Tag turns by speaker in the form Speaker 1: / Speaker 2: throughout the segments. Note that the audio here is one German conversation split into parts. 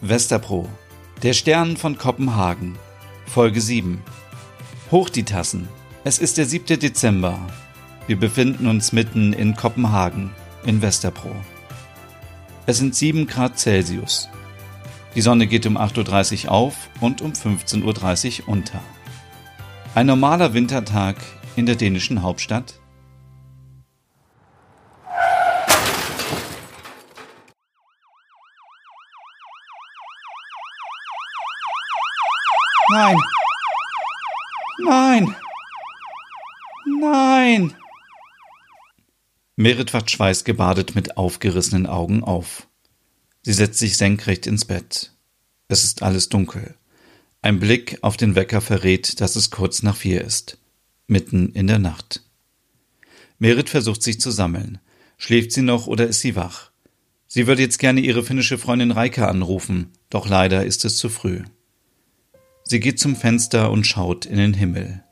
Speaker 1: Westerpro. Der Stern von Kopenhagen. Folge 7. Hoch die Tassen. Es ist der 7. Dezember. Wir befinden uns mitten in Kopenhagen, in Westerpro. Es sind 7 Grad Celsius. Die Sonne geht um 8.30 Uhr auf und um 15.30 Uhr unter. Ein normaler Wintertag in der dänischen Hauptstadt Nein. Nein. Nein. Merit wacht schweißgebadet mit aufgerissenen Augen auf. Sie setzt sich senkrecht ins Bett. Es ist alles dunkel. Ein Blick auf den Wecker verrät, dass es kurz nach vier ist. Mitten in der Nacht. Merit versucht sich zu sammeln. Schläft sie noch oder ist sie wach? Sie würde jetzt gerne ihre finnische Freundin Reike anrufen, doch leider ist es zu früh. Sie geht zum Fenster und schaut in den Himmel.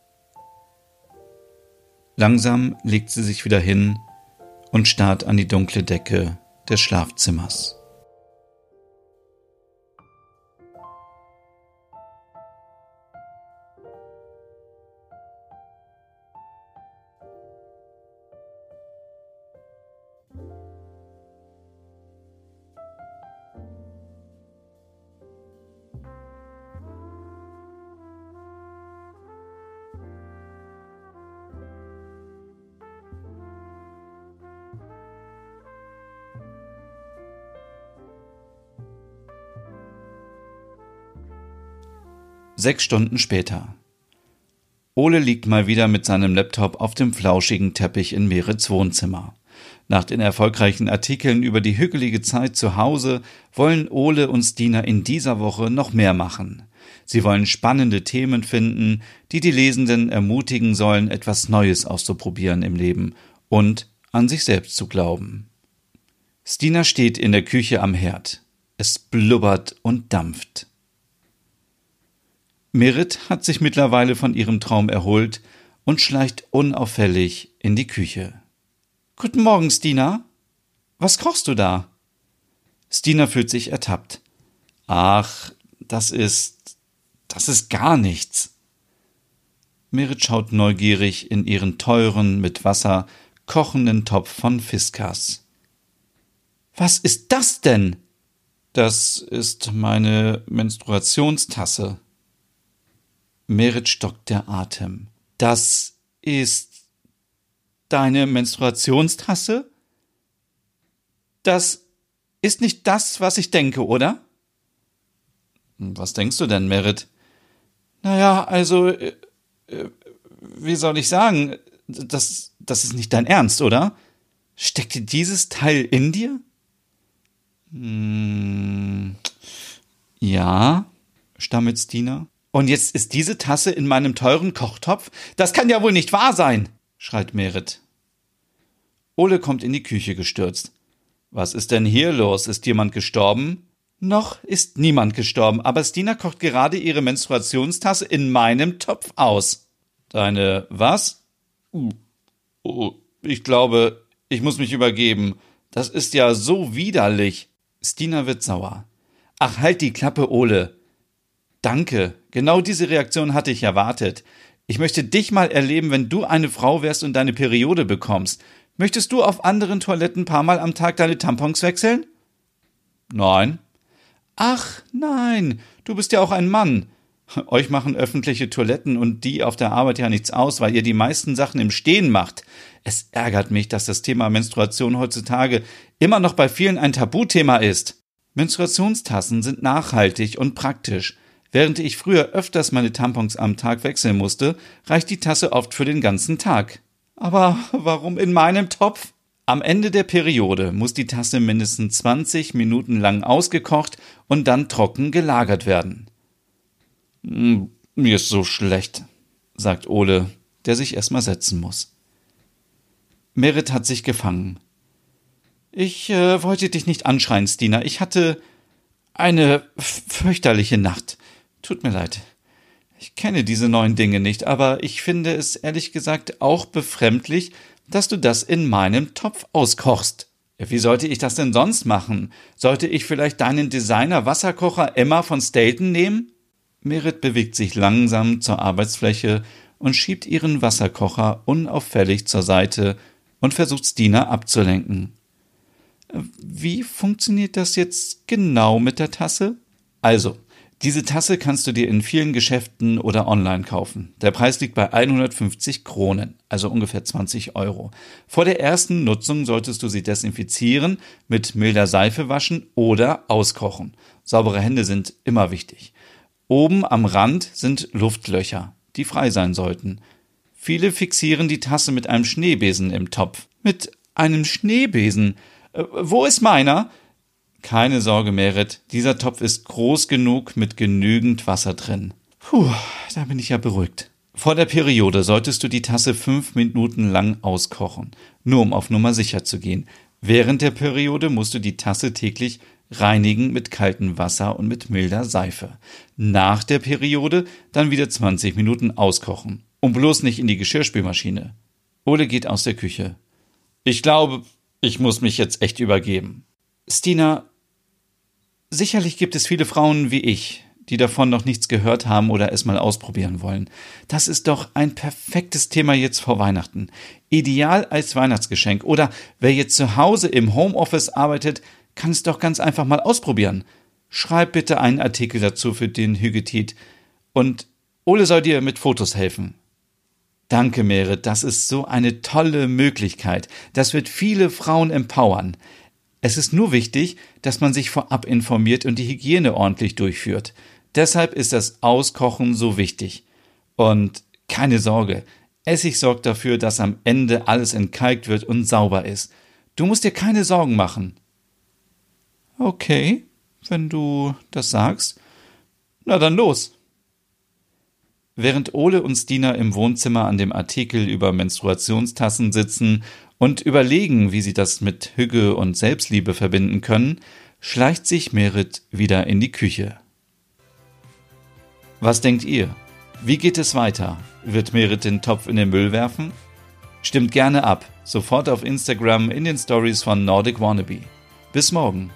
Speaker 1: Langsam legt sie sich wieder hin und starrt an die dunkle Decke des Schlafzimmers. Sechs Stunden später. Ole liegt mal wieder mit seinem Laptop auf dem flauschigen Teppich in Merits Wohnzimmer. Nach den erfolgreichen Artikeln über die hügelige Zeit zu Hause wollen Ole und Stina in dieser Woche noch mehr machen. Sie wollen spannende Themen finden, die die Lesenden ermutigen sollen, etwas Neues auszuprobieren im Leben und an sich selbst zu glauben. Stina steht in der Küche am Herd. Es blubbert und dampft. Merit hat sich mittlerweile von ihrem Traum erholt und schleicht unauffällig in die Küche. Guten Morgen, Stina. Was kochst du da? Stina fühlt sich ertappt. Ach, das ist. das ist gar nichts. Merit schaut neugierig in ihren teuren, mit Wasser kochenden Topf von Fiskas. Was ist das denn? Das ist meine Menstruationstasse. Merit stockt der Atem. Das ist deine Menstruationstasse? Das ist nicht das, was ich denke, oder? Was denkst du denn, Merit? Naja, also, äh, äh, wie soll ich sagen? Das, das ist nicht dein Ernst, oder? Steckt dieses Teil in dir? Hm, ja, stammelt Stina. Und jetzt ist diese Tasse in meinem teuren Kochtopf? Das kann ja wohl nicht wahr sein, schreit Merit. Ole kommt in die Küche gestürzt. Was ist denn hier los? Ist jemand gestorben? Noch ist niemand gestorben, aber Stina kocht gerade ihre Menstruationstasse in meinem Topf aus. Deine was? Oh, ich glaube, ich muss mich übergeben. Das ist ja so widerlich. Stina wird sauer. Ach, halt die Klappe, Ole. Danke, genau diese Reaktion hatte ich erwartet. Ich möchte dich mal erleben, wenn du eine Frau wärst und deine Periode bekommst. Möchtest du auf anderen Toiletten paar Mal am Tag deine Tampons wechseln? Nein. Ach, nein, du bist ja auch ein Mann. Euch machen öffentliche Toiletten und die auf der Arbeit ja nichts aus, weil ihr die meisten Sachen im Stehen macht. Es ärgert mich, dass das Thema Menstruation heutzutage immer noch bei vielen ein Tabuthema ist. Menstruationstassen sind nachhaltig und praktisch. Während ich früher öfters meine Tampons am Tag wechseln musste, reicht die Tasse oft für den ganzen Tag. Aber warum in meinem Topf? Am Ende der Periode muss die Tasse mindestens 20 Minuten lang ausgekocht und dann trocken gelagert werden. Hm, mir ist so schlecht, sagt Ole, der sich erstmal setzen muss. Merit hat sich gefangen. Ich äh, wollte dich nicht anschreien, Stina. Ich hatte eine fürchterliche Nacht. Tut mir leid. Ich kenne diese neuen Dinge nicht, aber ich finde es ehrlich gesagt auch befremdlich, dass du das in meinem Topf auskochst. Wie sollte ich das denn sonst machen? Sollte ich vielleicht deinen Designer-Wasserkocher Emma von Staten nehmen? Merit bewegt sich langsam zur Arbeitsfläche und schiebt ihren Wasserkocher unauffällig zur Seite und versucht Stina abzulenken. Wie funktioniert das jetzt genau mit der Tasse? Also, diese Tasse kannst du dir in vielen Geschäften oder online kaufen. Der Preis liegt bei 150 Kronen, also ungefähr 20 Euro. Vor der ersten Nutzung solltest du sie desinfizieren, mit milder Seife waschen oder auskochen. Saubere Hände sind immer wichtig. Oben am Rand sind Luftlöcher, die frei sein sollten. Viele fixieren die Tasse mit einem Schneebesen im Topf. Mit einem Schneebesen? Äh, wo ist meiner? Keine Sorge, Merit, dieser Topf ist groß genug mit genügend Wasser drin. Puh, da bin ich ja beruhigt. Vor der Periode solltest du die Tasse fünf Minuten lang auskochen, nur um auf Nummer sicher zu gehen. Während der Periode musst du die Tasse täglich reinigen mit kaltem Wasser und mit milder Seife. Nach der Periode dann wieder 20 Minuten auskochen. Und bloß nicht in die Geschirrspülmaschine. Ole geht aus der Küche. Ich glaube, ich muss mich jetzt echt übergeben. Stina, Sicherlich gibt es viele Frauen wie ich, die davon noch nichts gehört haben oder es mal ausprobieren wollen. Das ist doch ein perfektes Thema jetzt vor Weihnachten. Ideal als Weihnachtsgeschenk. Oder wer jetzt zu Hause im Homeoffice arbeitet, kann es doch ganz einfach mal ausprobieren. Schreib bitte einen Artikel dazu für den Hügetit. Und Ole soll dir mit Fotos helfen. Danke, Merit, das ist so eine tolle Möglichkeit. Das wird viele Frauen empowern. Es ist nur wichtig, dass man sich vorab informiert und die Hygiene ordentlich durchführt. Deshalb ist das Auskochen so wichtig. Und keine Sorge, Essig sorgt dafür, dass am Ende alles entkalkt wird und sauber ist. Du musst dir keine Sorgen machen. Okay, wenn du das sagst. Na dann los. Während Ole und Stina im Wohnzimmer an dem Artikel über Menstruationstassen sitzen und überlegen, wie sie das mit Hüge und Selbstliebe verbinden können, schleicht sich Merit wieder in die Küche. Was denkt ihr? Wie geht es weiter? Wird Merit den Topf in den Müll werfen? Stimmt gerne ab, sofort auf Instagram in den Stories von Nordic Wannabe. Bis morgen.